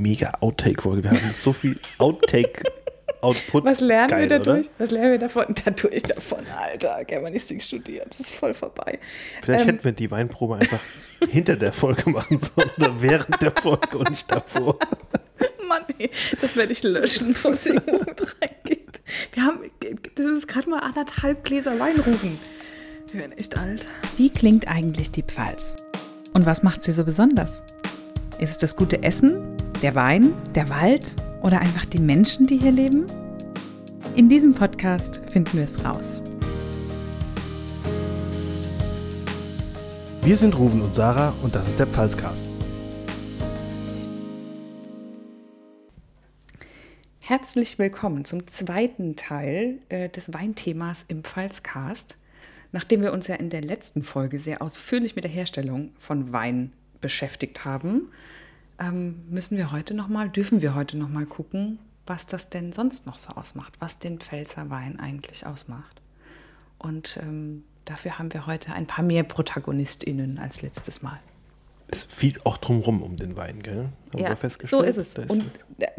mega Outtake-Folge. Wir haben so viel Outtake. Output. Was lernen Geil, wir dadurch? Oder? Was lernen wir davon? Dadurch davon, Alter, Germanistik studiert. Das ist voll vorbei. Vielleicht Ähm, hätten wir die Weinprobe einfach hinter der Folge machen sollen oder während der Folge und nicht davor. Mann, ey, das werde ich löschen, bevor es irgendwo mit reingeht. Wir haben, das ist gerade mal anderthalb Gläser Wein rufen. Wir werden echt alt. Wie klingt eigentlich die Pfalz? Und was macht sie so besonders? Ist es das gute Essen, der Wein, der Wald oder einfach die Menschen, die hier leben? In diesem Podcast finden wir es raus. Wir sind Ruven und Sarah und das ist der Pfalzcast. Herzlich willkommen zum zweiten Teil äh, des Weinthemas im Pfalzcast. Nachdem wir uns ja in der letzten Folge sehr ausführlich mit der Herstellung von Wein beschäftigt haben, ähm, müssen wir heute noch mal, dürfen wir heute noch mal gucken, was das denn sonst noch so ausmacht, was den Pfälzer Wein eigentlich ausmacht. Und ähm, dafür haben wir heute ein paar mehr ProtagonistInnen als letztes Mal. Es fiel auch drumrum um den Wein, gell? Haben wir Ja, festgestellt? so ist es. Da Und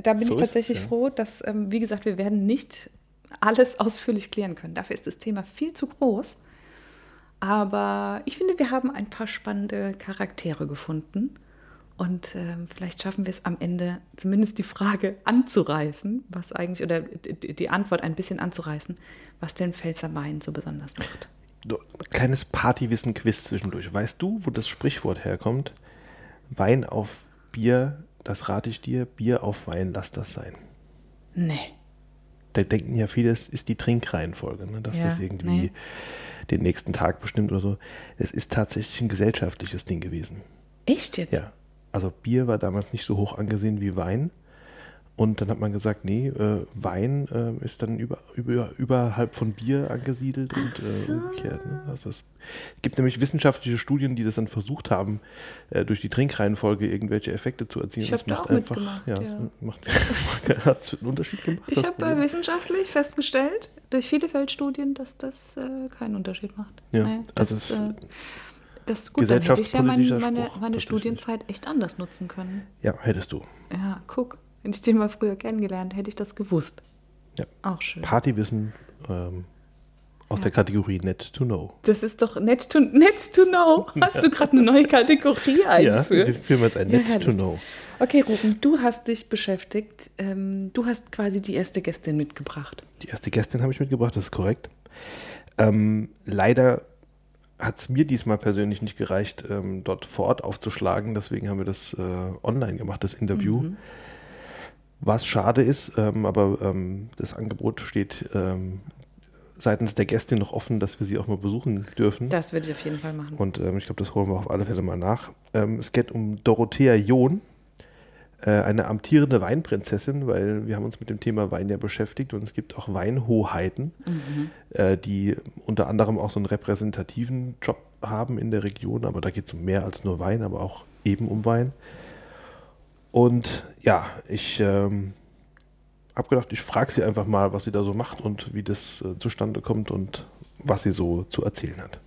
da- bin So ich tatsächlich es, ja. froh, dass, ähm, wie gesagt, wir werden nicht alles ausführlich klären können. Dafür ist das Thema viel zu groß. Aber ich finde, wir haben ein paar spannende Charaktere gefunden. Und ähm, vielleicht schaffen wir es am Ende, zumindest die Frage anzureißen, was eigentlich, oder die Antwort ein bisschen anzureißen, was den Pfälzer Wein so besonders macht. Kleines Partywissen-Quiz zwischendurch. Weißt du, wo das Sprichwort herkommt? Wein auf Bier, das rate ich dir, Bier auf Wein, lass das sein. Nee. Da denken ja viele, es ist die Trinkreihenfolge, ne? dass Ja, das irgendwie nee. den nächsten Tag bestimmt oder so. Es ist tatsächlich ein gesellschaftliches Ding gewesen. Echt jetzt? Ja. Also Bier war damals nicht so hoch angesehen wie Wein. Und dann hat man gesagt, nee, äh, Wein äh, ist dann über, über, überhalb von Bier angesiedelt und äh, umgekehrt. Ne? Also es gibt nämlich wissenschaftliche Studien, die das dann versucht haben, äh, durch die Trinkreihenfolge irgendwelche Effekte zu erzielen. Ich Das hab da macht auch einfach, mitgemacht, Ja, ja. Macht, hat einen Unterschied gemacht? Ich das habe äh, wissenschaftlich festgestellt, durch viele Feldstudien, dass das äh, keinen Unterschied macht. Ja, Nee, also das, es- das ist gut, dann hätte ich ja mein, meine, Spruch, meine. Studienzeit echt anders nutzen können. ja, hättest du. Ja, guck, wenn ich den mal früher kennengelernt hätte ich das gewusst. Ja. Auch schön. Partywissen ähm, aus Ja. der Kategorie Net to Know. Das ist doch nett to, nett to know. Hast du gerade eine neue Kategorie Ja, wir eingeführt? führen jetzt ein Ja, Net to herrlich. Know. Okay, Ruben, du hast dich beschäftigt. Ähm, du hast quasi die erste Gästin mitgebracht. Die erste Gästin habe ich mitgebracht, das ist korrekt. Ähm, leider hat es mir diesmal persönlich nicht gereicht, ähm, dort vor Ort aufzuschlagen. Deswegen haben wir das äh, online gemacht, das Interview. Was schade ist, ähm, aber ähm, das Angebot steht ähm, seitens der Gästin noch offen, dass wir sie auch mal besuchen dürfen. Das würde ich auf jeden Fall machen. Und ähm, ich glaube, das holen wir auf alle Fälle mal nach. Ähm, es geht um Dorothea John, eine amtierende Weinprinzessin, weil wir haben uns mit dem Thema Wein ja beschäftigt und es gibt auch Weinhoheiten, äh, die unter anderem auch so einen repräsentativen Job haben in der Region, aber da geht es um mehr als nur Wein, aber auch eben um Wein. Und ja, ich ähm, habe gedacht, ich frage sie einfach mal, was sie da so macht und wie das äh, zustande kommt und was sie so zu erzählen hat.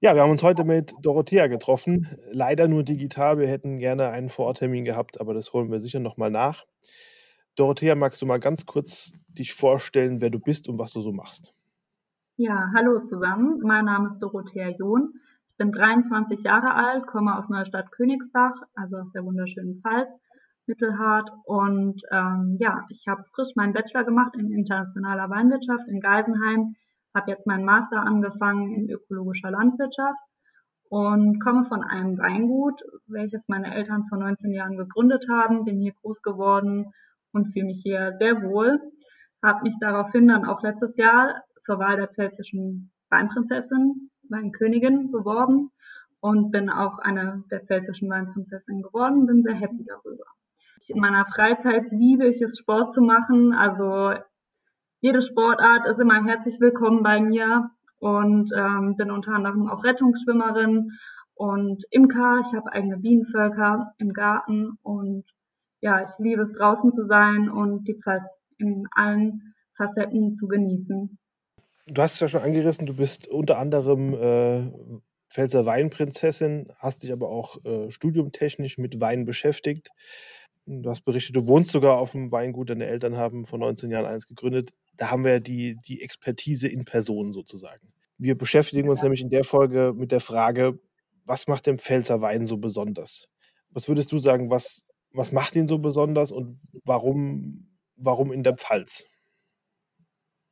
Ja, wir haben uns heute mit Dorothea getroffen. Leider nur digital. Wir hätten gerne einen Vororttermin gehabt, aber das holen wir sicher nochmal nach. Dorothea, magst du mal ganz kurz dich vorstellen, wer du bist und was du so machst? Ja, hallo zusammen. Mein Name ist Dorothea John. Ich bin 23 Jahre alt, komme aus Neustadt Königsbach, also aus der wunderschönen Pfalz, Mittelhart. Und ähm, ja, ich habe frisch meinen Bachelor gemacht in internationaler Weinwirtschaft in Geisenheim, habe jetzt meinen Master angefangen in ökologischer Landwirtschaft und komme von einem Weingut, welches meine Eltern vor 19 Jahren gegründet haben, bin hier groß geworden und fühle mich hier sehr wohl. Habe mich daraufhin dann auch letztes Jahr zur Wahl der pfälzischen Weinprinzessin, Weinkönigin beworben und bin auch eine der pfälzischen Weinprinzessin geworden, bin sehr happy darüber. In meiner Freizeit liebe ich es, Sport zu machen, also jede Sportart ist immer herzlich willkommen bei mir und ähm, bin unter anderem auch Rettungsschwimmerin und Imker. Ich habe eigene Bienenvölker im Garten und ja, ich liebe es draußen zu sein und die Pfalz in allen Facetten zu genießen. Du hast es ja schon angerissen, du bist unter anderem äh, Pfälzer Weinprinzessin, hast dich aber auch äh, studiumtechnisch mit Wein beschäftigt. Du hast berichtet, du wohnst sogar auf dem Weingut, deine Eltern haben vor 19 Jahren eins gegründet. Da haben wir die, die Expertise in Person sozusagen. Wir beschäftigen uns ja. nämlich in der Folge mit der Frage, was macht den Pfälzer Wein so besonders? Was würdest du sagen, was, was macht ihn so besonders und warum, warum in der Pfalz?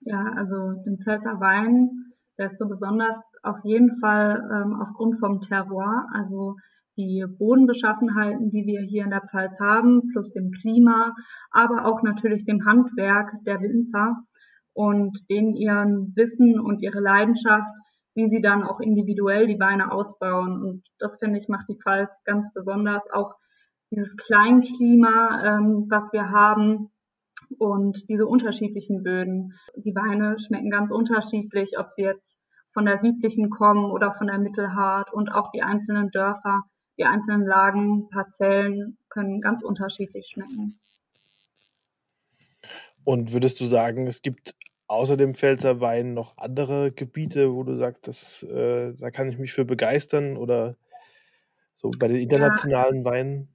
Ja, also den Pfälzer Wein, der ist so besonders auf jeden Fall ähm, aufgrund vom Terroir, also die Bodenbeschaffenheiten, die wir hier in der Pfalz haben, plus dem Klima, aber auch natürlich dem Handwerk der Winzer und denen ihren Wissen und ihre Leidenschaft, wie sie dann auch individuell die Weine ausbauen. Und das finde ich macht die Pfalz ganz besonders. Auch dieses Kleinklima, ähm, was wir haben und diese unterschiedlichen Böden. Die Weine schmecken ganz unterschiedlich, ob sie jetzt von der südlichen kommen oder von der Mittelhart und auch die einzelnen Dörfer die einzelnen Lagen, Parzellen können ganz unterschiedlich schmecken. Und würdest du sagen, es gibt außer dem Pfälzer Wein noch andere Gebiete, wo du sagst, das, äh, da kann ich mich für begeistern oder so bei den internationalen ja. Weinen?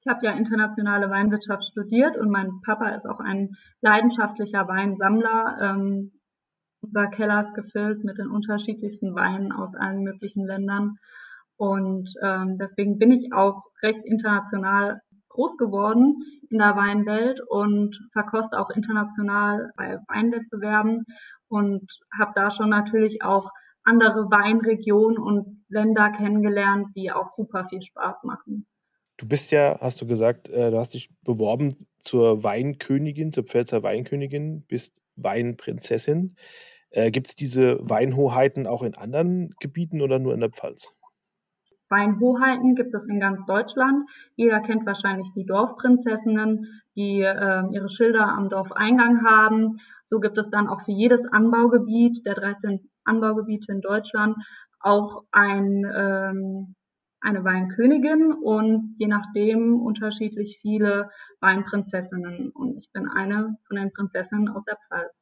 Ich habe ja internationale Weinwirtschaft studiert und mein Papa ist auch ein leidenschaftlicher Weinsammler. Ähm, unser Keller ist gefüllt mit den unterschiedlichsten Weinen aus allen möglichen Ländern. Und ähm, deswegen bin ich auch recht international groß geworden in der Weinwelt und verkoste auch international bei Weinwettbewerben und habe da schon natürlich auch andere Weinregionen und Länder kennengelernt, die auch super viel Spaß machen. Du bist ja, hast du gesagt, äh, du hast dich beworben zur Weinkönigin, zur Pfälzer Weinkönigin, bist Weinprinzessin. Äh, Gibt es diese Weinhoheiten auch in anderen Gebieten oder nur in der Pfalz? Weinhoheiten gibt es in ganz Deutschland. Jeder kennt wahrscheinlich die Dorfprinzessinnen, die äh, ihre Schilder am Dorfeingang haben. So gibt es dann auch für jedes Anbaugebiet der 13 Anbaugebiete in Deutschland auch ein, ähm, eine Weinkönigin und je nachdem unterschiedlich viele Weinprinzessinnen. Und ich bin eine von den Prinzessinnen aus der Pfalz.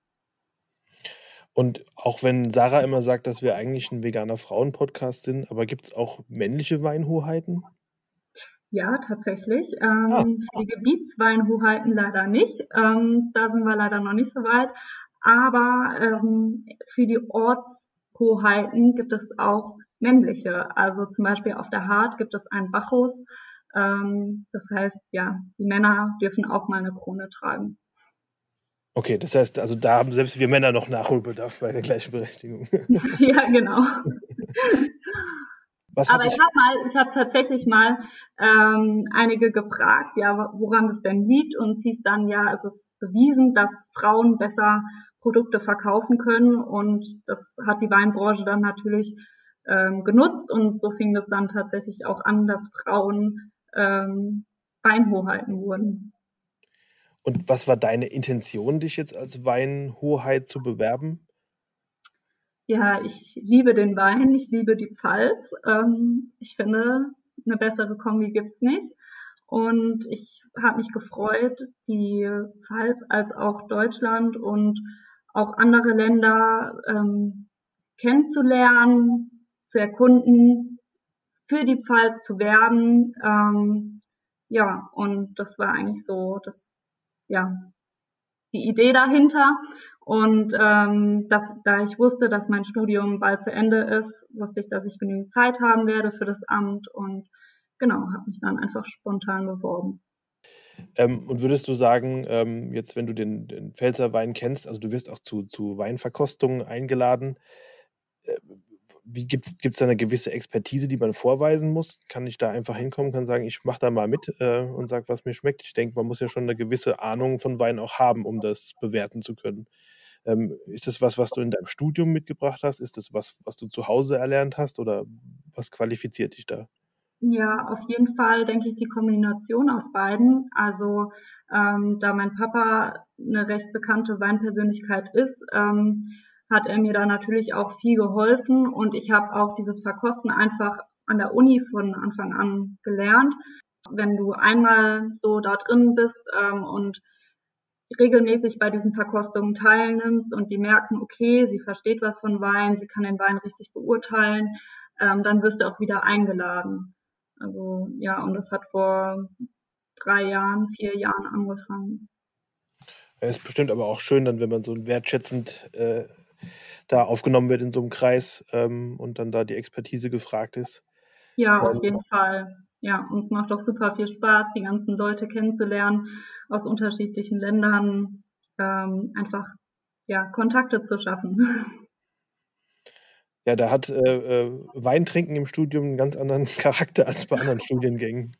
Und auch wenn Sarah immer sagt, dass wir eigentlich ein veganer Frauen-Podcast sind, aber gibt es auch männliche Weinhoheiten? Ja, tatsächlich. Ähm, ah. Für die Gebietsweinhoheiten leider nicht. Ähm, da sind wir leider noch nicht so weit. Aber ähm, für die Ortshoheiten gibt es auch männliche. Also zum Beispiel auf der Hart gibt es einen Bacchus. Ähm, das heißt, ja, die Männer dürfen auch mal eine Krone tragen. Okay, das heißt, also da haben selbst wir Männer noch Nachholbedarf bei der Gleichberechtigung. ja, genau. Was Aber ich habe mal, ich habe tatsächlich mal ähm, einige gefragt, ja, woran es denn liegt, und es hieß dann, ja, es ist bewiesen, dass Frauen besser Produkte verkaufen können, und das hat die Weinbranche dann natürlich ähm, genutzt, und so fing es dann tatsächlich auch an, dass Frauen ähm, Weinhoheiten wurden. Und was war deine Intention, dich jetzt als Weinhoheit zu bewerben? Ja, ich liebe den Wein, ich liebe die Pfalz. Ähm, ich finde, eine bessere Kombi gibt's nicht. Und ich habe mich gefreut, die Pfalz als auch Deutschland und auch andere Länder ähm, kennenzulernen, zu erkunden, für die Pfalz zu werben. Ähm, ja, und das war eigentlich so das ja, die Idee dahinter. Und ähm, dass, da ich wusste, dass mein Studium bald zu Ende ist, wusste ich, dass ich genügend Zeit haben werde für das Amt und genau, habe mich dann einfach spontan beworben. Ähm, und würdest du sagen, ähm, jetzt wenn du den, den Pfälzer Wein kennst, also du wirst auch zu, zu Weinverkostungen eingeladen, äh, wie gibt es da eine gewisse Expertise, die man vorweisen muss? Kann ich da einfach hinkommen, kann sagen, ich mache da mal mit äh, und sage, was mir schmeckt? Ich denke, man muss ja schon eine gewisse Ahnung von Wein auch haben, um das bewerten zu können. Ähm, ist das was, was du in deinem Studium mitgebracht hast? Ist das was, was du zu Hause erlernt hast oder was qualifiziert dich da? Ja, auf jeden Fall denke ich die Kombination aus beiden. Also ähm, da mein Papa eine recht bekannte Weinpersönlichkeit ist, ähm, hat er mir da natürlich auch viel geholfen und ich habe auch dieses Verkosten einfach an der Uni von Anfang an gelernt. Wenn du einmal so da drin bist ähm, und regelmäßig bei diesen Verkostungen teilnimmst und die merken, okay, sie versteht was von Wein, sie kann den Wein richtig beurteilen, ähm, dann wirst du auch wieder eingeladen. Also ja, und das hat vor drei Jahren, vier Jahren angefangen. Es ist bestimmt aber auch schön, dann, wenn man so wertschätzend äh, da aufgenommen wird in so einem Kreis ähm, und dann da die Expertise gefragt ist. Ja, auf jeden Fall. Ja, uns macht auch super viel Spaß, die ganzen Leute kennenzulernen aus unterschiedlichen Ländern, ähm, einfach ja, Kontakte zu schaffen. Ja, da hat äh, äh, Weintrinken im Studium einen ganz anderen Charakter als bei anderen Studiengängen.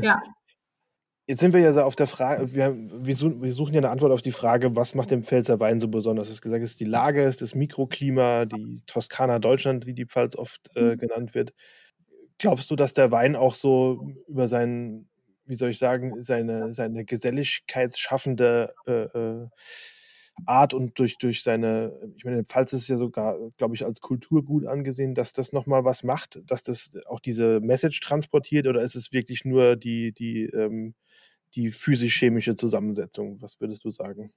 Ja. Jetzt sind wir ja so auf der Frage, wir, wir, suchen ja eine Antwort auf die Frage, was macht den Pfälzer Wein so besonders? Du hast gesagt, es ist die Lage, es ist das Mikroklima, die Toskana Deutschland, wie die Pfalz oft äh, mhm. genannt wird. Glaubst du, dass der Wein auch so über seinen, wie soll ich sagen, seine, seine geselligkeitsschaffende äh, äh Art und durch, durch seine, ich meine, Pfalz ist ja sogar, glaube ich, als Kulturgut angesehen, dass das nochmal was macht, dass das auch diese Message transportiert oder ist es wirklich nur die, die, ähm, die physisch-chemische Zusammensetzung? Was würdest du sagen?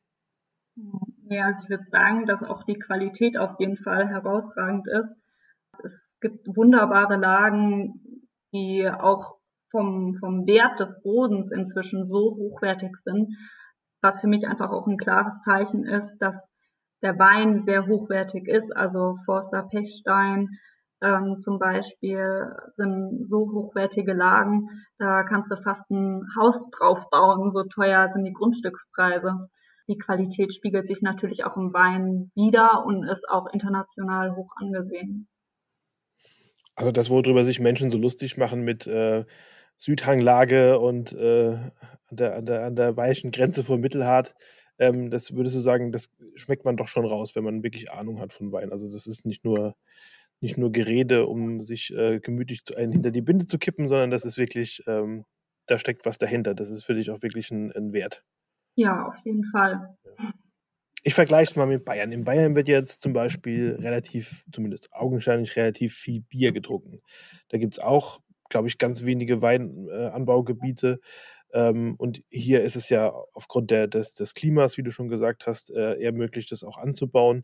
Ja, also ich würde sagen, dass auch die Qualität auf jeden Fall herausragend ist. Es gibt wunderbare Lagen, die auch vom, vom Wert des Bodens inzwischen so hochwertig sind, was für mich einfach auch ein klares Zeichen ist, dass der Wein sehr hochwertig ist. Also Forster Pechstein ähm, zum Beispiel sind so hochwertige Lagen, da kannst du fast ein Haus drauf bauen, so teuer sind die Grundstückspreise. Die Qualität spiegelt sich natürlich auch im Wein wieder und ist auch international hoch angesehen. Also das, worüber sich Menschen so lustig machen mit äh, Südhanglage und äh, an, der, an, der, an der weichen Grenze von Mittelhart, ähm, das würdest du sagen, das schmeckt man doch schon raus, wenn man wirklich Ahnung hat von Wein. Also das ist nicht nur, nicht nur Gerede, um sich äh, gemütlich einen hinter die Binde zu kippen, sondern das ist wirklich, ähm, da steckt was dahinter. Das ist für dich auch wirklich ein, ein Wert. Ja, auf jeden Fall. Ich vergleiche es mal mit Bayern. In Bayern wird jetzt zum Beispiel relativ, zumindest augenscheinlich relativ viel Bier getrunken. Da gibt es auch glaube ich, ganz wenige Weinanbaugebiete. Ähm, und hier ist es ja aufgrund der, des, des Klimas, wie du schon gesagt hast, äh, eher möglich, das auch anzubauen.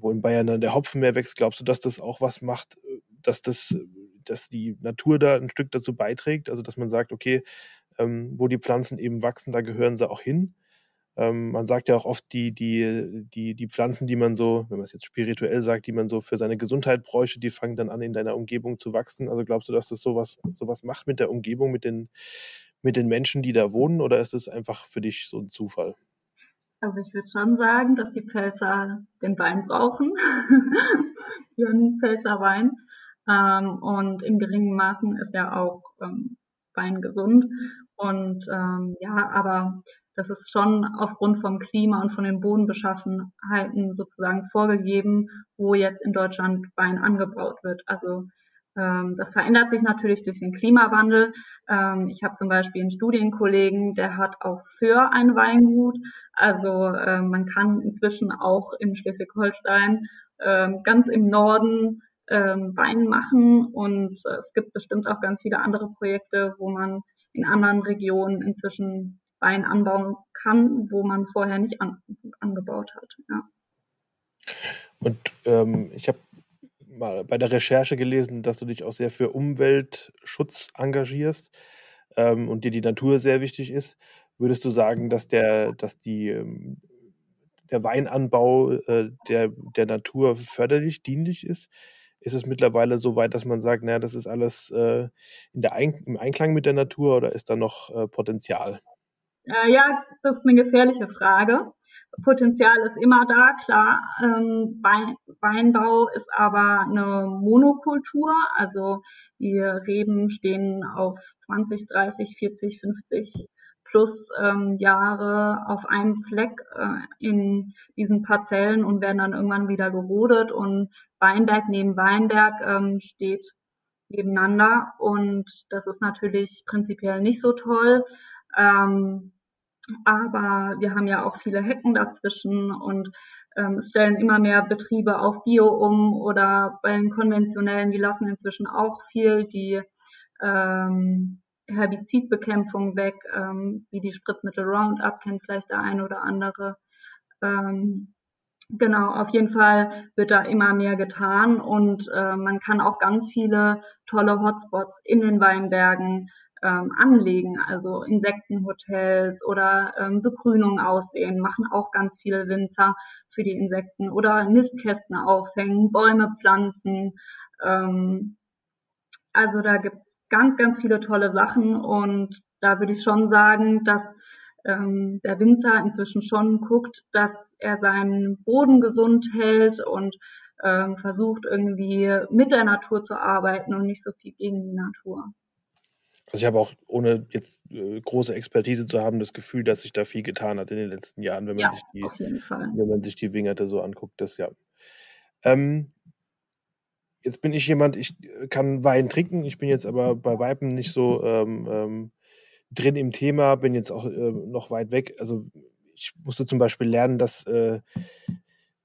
Wo in Bayern dann der Hopfen mehr wächst, glaubst du, dass das auch was macht, äh, dass das, dass die Natur da ein Stück dazu beiträgt? Also dass man sagt, okay, ähm, wo die Pflanzen eben wachsen, da gehören sie auch hin. Ähm, man sagt ja auch oft, die, die, die, die Pflanzen, die man so, wenn man es jetzt spirituell sagt, die man so für seine Gesundheit bräuchte, die fangen dann an, in deiner Umgebung zu wachsen. Also glaubst du, dass das sowas, sowas macht mit der Umgebung, mit den, mit den Menschen, die da wohnen, oder ist es einfach für dich so ein Zufall? Also ich würde schon sagen, dass die Pfälzer den Wein brauchen, ihren Pfälzer Wein. Ähm, und in geringen Maßen ist ja auch ähm, Wein gesund. Und ähm, ja, aber das ist schon aufgrund vom Klima und von den Bodenbeschaffenheiten sozusagen vorgegeben, wo jetzt in Deutschland Wein angebaut wird. Also das verändert sich natürlich durch den Klimawandel. Ähm, ich habe zum Beispiel einen Studienkollegen, der hat auch für ein Weingut. Also äh, man kann inzwischen auch in Schleswig-Holstein ganz im Norden ähm, Wein machen und äh, es gibt bestimmt auch ganz viele andere Projekte, wo man in anderen Regionen inzwischen Wein anbauen kann, wo man vorher nicht an, angebaut hat. Ja. Und ähm, ich habe mal bei der Recherche gelesen, dass du dich auch sehr für Umweltschutz engagierst ähm, und dir die Natur sehr wichtig ist. Würdest du sagen, dass der, dass die, ähm, der Weinanbau äh, der, der Natur förderlich, dienlich ist? Ist es mittlerweile so weit, dass man sagt, naja, das ist alles äh, in der Ein im Einklang mit der Natur oder ist da noch äh, Potenzial? Äh, ja, das ist eine gefährliche Frage. Potenzial ist immer da, klar. Ähm, Wein, Weinbau ist aber eine Monokultur. Also die Reben stehen auf 20, 30, 40, 50 plus ähm, Jahre auf einem Fleck äh, in diesen Parzellen und werden dann irgendwann wieder gerodet und Weinberg neben Weinberg ähm, steht nebeneinander und das ist natürlich prinzipiell nicht so toll. Ähm, aber wir haben ja auch viele Hecken dazwischen und ähm, stellen immer mehr Betriebe auf Bio um oder bei den konventionellen, die lassen inzwischen auch viel die ähm, Herbizidbekämpfung weg, ähm, wie die Spritzmittel Roundup kennt vielleicht der eine oder andere. Ähm, genau, auf jeden Fall wird da immer mehr getan und äh, man kann auch ganz viele tolle Hotspots in den Weinbergen ähm, anlegen, also Insektenhotels oder ähm, Begrünung aussehen, machen auch ganz viele Winzer für die Insekten oder Nistkästen aufhängen, Bäume pflanzen. Ähm, also da gibt's ganz, ganz viele tolle Sachen und da würde ich schon sagen, dass ähm, der Winzer inzwischen schon guckt, dass er seinen Boden gesund hält und ähm, versucht irgendwie mit der Natur zu arbeiten und nicht so viel gegen die Natur. Also ich habe auch, ohne jetzt äh, große Expertise zu haben, das Gefühl, dass sich da viel getan hat in den letzten Jahren, wenn man Ja, sich die, wenn man sich die Wingerte so anguckt, das ja. Ähm, jetzt bin ich jemand, ich äh, kann Wein trinken, ich bin jetzt aber bei Weiben nicht so ähm, ähm, drin im Thema, bin jetzt auch äh, noch weit weg. Also ich musste zum Beispiel lernen, dass äh,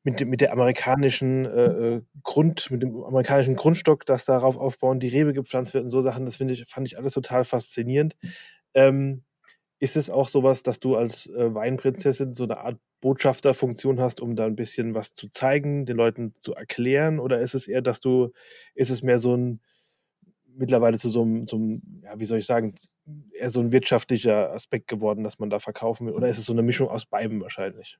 mit, dem- mit der amerikanischen äh, äh, Grund, mit dem amerikanischen Grundstock, das darauf aufbauen, die Rebe gepflanzt wird und so Sachen, das finde ich, fand ich alles total faszinierend. Ähm, ist es auch sowas, dass du als äh, Weinprinzessin so eine Art Botschafterfunktion hast, um da ein bisschen was zu zeigen, den Leuten zu erklären? Oder ist es eher, dass du, ist es mehr so ein, mittlerweile zu so einem, so einem ja, wie soll ich sagen, eher so ein wirtschaftlicher Aspekt geworden, dass man da verkaufen will? Oder ist es so eine Mischung aus beiden wahrscheinlich?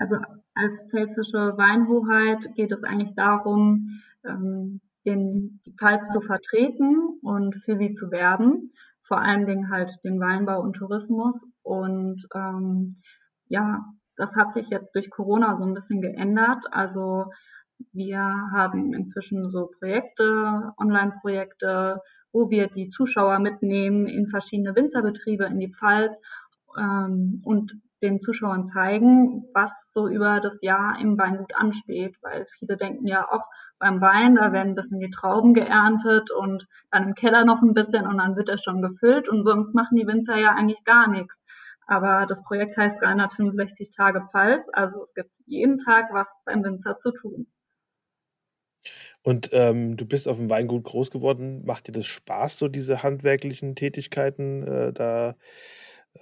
Also als pfälzische Weinhoheit geht es eigentlich darum, ähm, den, die Pfalz zu vertreten und für sie zu werben. Vor allen Dingen halt den Weinbau und Tourismus. Und ähm, ja, das hat sich jetzt durch Corona so ein bisschen geändert. Also wir haben inzwischen so Projekte, Online-Projekte, wo wir die Zuschauer mitnehmen in verschiedene Winzerbetriebe in die Pfalz ähm, und den Zuschauern zeigen, was so über das Jahr im Weingut ansteht, weil viele denken ja auch beim Wein, da werden ein bisschen die Trauben geerntet und dann im Keller noch ein bisschen und dann wird er schon gefüllt und sonst machen die Winzer ja eigentlich gar nichts. Aber das Projekt heißt 365 Tage Pfalz, also es gibt jeden Tag was beim Winzer zu tun. Und ähm, du bist auf dem Weingut groß geworden. Macht dir das Spaß, so diese handwerklichen Tätigkeiten, äh, da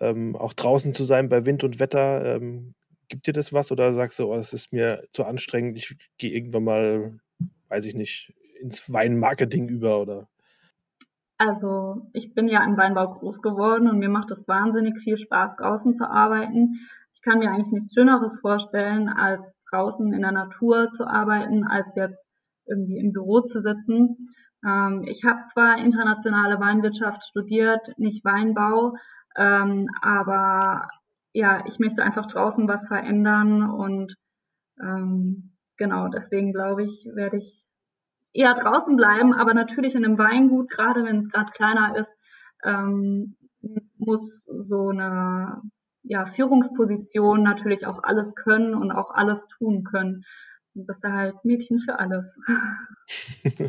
ähm, auch draußen zu sein bei Wind und Wetter? Ähm, gibt dir das was oder sagst du, oh, es ist mir zu anstrengend, ich gehe irgendwann mal, weiß ich nicht, ins Weinmarketing über oder? Also ich bin ja im Weinbau groß geworden und mir macht es wahnsinnig viel Spaß, draußen zu arbeiten. Ich kann mir eigentlich nichts Schöneres vorstellen, als draußen in der Natur zu arbeiten, als jetzt irgendwie im Büro zu sitzen. Ähm, ich habe zwar internationale Weinwirtschaft studiert, nicht Weinbau, ähm, aber ja, ich möchte einfach draußen was verändern und ähm, genau deswegen glaube ich, werde ich eher draußen bleiben, aber natürlich in einem Weingut, gerade wenn es gerade kleiner ist, ähm, muss so eine ja, Führungsposition natürlich auch alles können und auch alles tun können. Du bist da halt Mädchen für alles. ja,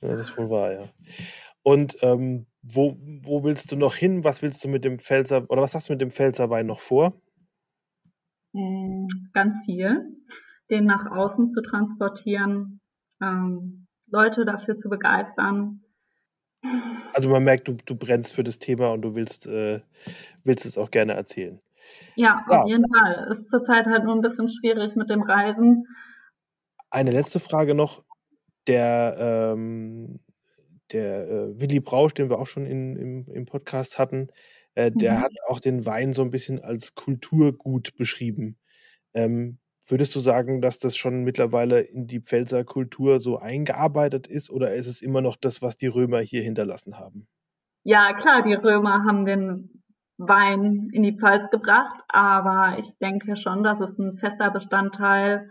das ist wohl wahr, ja. Und ähm, wo, wo willst du noch hin? Was willst du mit dem Pfälzer oder was hast du mit dem Pfälzer Wein noch vor? Mm, Ganz viel. Den nach außen zu transportieren, ähm, Leute dafür zu begeistern. Also man merkt, du, du brennst für das Thema und du willst, äh, willst es auch gerne erzählen. Ja, Ja. auf jeden Fall. Ist zurzeit halt nur ein bisschen schwierig mit dem Reisen. Eine letzte Frage noch. Der, ähm, der äh, Willi Brausch, den wir auch schon in, im, im Podcast hatten, äh, der Mhm. hat auch den Wein so ein bisschen als Kulturgut beschrieben. Ähm, würdest du sagen, dass das schon mittlerweile in die Pfälzer Kultur so eingearbeitet ist oder ist es immer noch das, was die Römer hier hinterlassen haben? Ja, klar, die Römer haben den Wein in die Pfalz gebracht, aber ich denke schon, dass es ein fester Bestandteil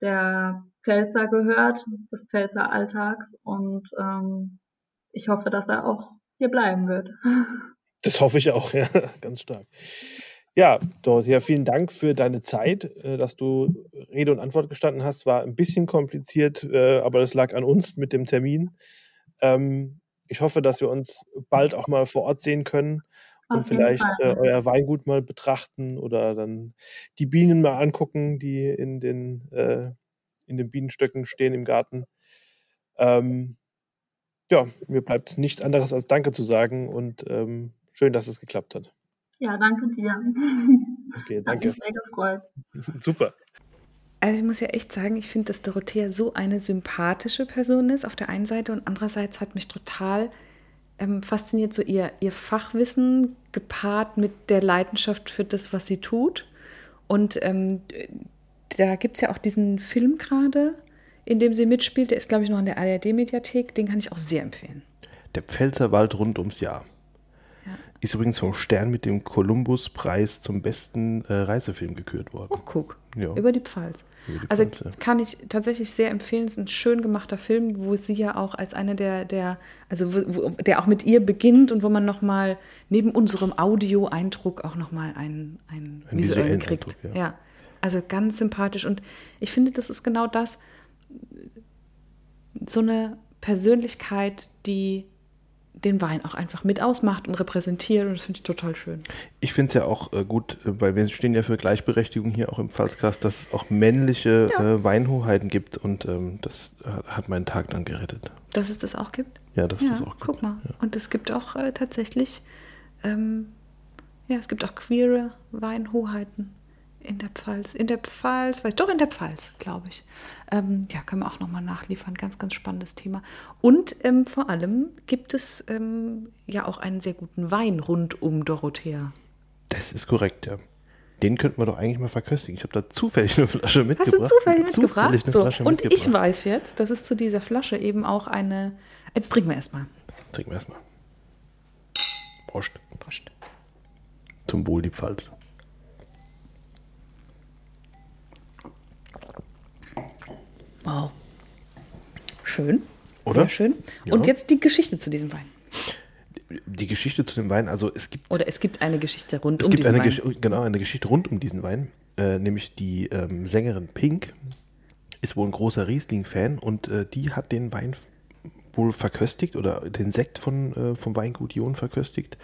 der Pfälzer gehört, des Pfälzer Alltags und ähm, ich hoffe, dass er auch hier bleiben wird. Das hoffe ich auch, ja, ganz stark. Ja, Dorothea, vielen Dank für deine Zeit, äh, dass du Rede und Antwort gestanden hast. War ein bisschen kompliziert, äh, aber das lag an uns mit dem Termin. Ähm, ich hoffe, dass wir uns bald auch mal vor Ort sehen können und Auf vielleicht äh, Fall. euer Weingut mal betrachten oder dann die Bienen mal angucken, die in den, äh, in den Bienenstöcken stehen im Garten. Ja, mir bleibt nichts anderes als Danke zu sagen und ähm, schön, dass es geklappt hat. Ja, danke dir. Okay, Hat danke. mich sehr gefreut. Super. Also ich muss ja echt sagen, ich finde, dass Dorothea so eine sympathische Person ist auf der einen Seite und andererseits hat mich total ähm, fasziniert so ihr, ihr Fachwissen gepaart mit der Leidenschaft für das, was sie tut. Und ähm, da gibt es ja auch diesen Film gerade, in dem sie mitspielt. Der ist, glaube ich, noch in der ARD-Mediathek. Den kann ich auch sehr empfehlen. Der Pfälzerwald rund ums Jahr. Ja. Ist übrigens vom Stern mit dem Columbus-Preis zum besten äh, Reisefilm gekürt worden. Oh, guck. Ja. Über die Pfalz. Über die also Pfalz, ja. kann ich tatsächlich sehr empfehlen. Es ist ein schön gemachter Film, wo sie ja auch als eine der, der also wo, wo, der auch mit ihr beginnt und wo man nochmal neben unserem Audio-Eindruck auch nochmal einen, einen Einen visuellen visuellen kriegt. Eindruck, ja. ja. Also ganz sympathisch. Und ich finde, das ist genau das, so eine Persönlichkeit, die den Wein auch einfach mit ausmacht und repräsentiert. Und das finde ich total schön. Ich finde es ja auch äh, gut, äh, weil wir stehen ja für Gleichberechtigung hier auch im Pfalzcast, dass es auch männliche Ja. äh, Weinhoheiten gibt und ähm, das hat, meinen Tag dann gerettet. Dass es das auch gibt. Ja, dass Ja, das auch guck gibt. mal. Und es gibt auch äh, tatsächlich, ähm, ja, es gibt auch queere Weinhoheiten in der Pfalz. In der Pfalz, weiß doch in der Pfalz, glaube ich. Ähm, ja, können wir auch nochmal nachliefern. Ganz, ganz spannendes Thema. Und ähm, vor allem gibt es ähm, ja auch einen sehr guten Wein rund um Dorothea. Das ist korrekt, ja. Den könnten wir doch eigentlich mal verköstigen. Ich habe da zufällig eine Flasche Hast mitgebracht. du zufällig mitgebracht? Zufällig eine so, Flasche und ich mitgebracht. weiß jetzt, dass es zu dieser Flasche eben auch eine. Jetzt trinken wir erstmal. Trinken wir erstmal. Prost. Prost. Zum Wohl die Pfalz. Wow. Schön. Oder? Sehr schön. Ja. Und jetzt die Geschichte zu diesem Wein. Die Geschichte zu dem Wein, also es gibt Oder es gibt eine Geschichte rund Es um gibt diesen eine, Wein. Gesch genau, eine Geschichte rund um diesen Wein, äh, nämlich die ähm, Sängerin Pink ist wohl ein großer Riesling-Fan und äh, die hat den Wein wohl verköstigt oder den Sekt von, äh, vom Weingut Jon verköstigt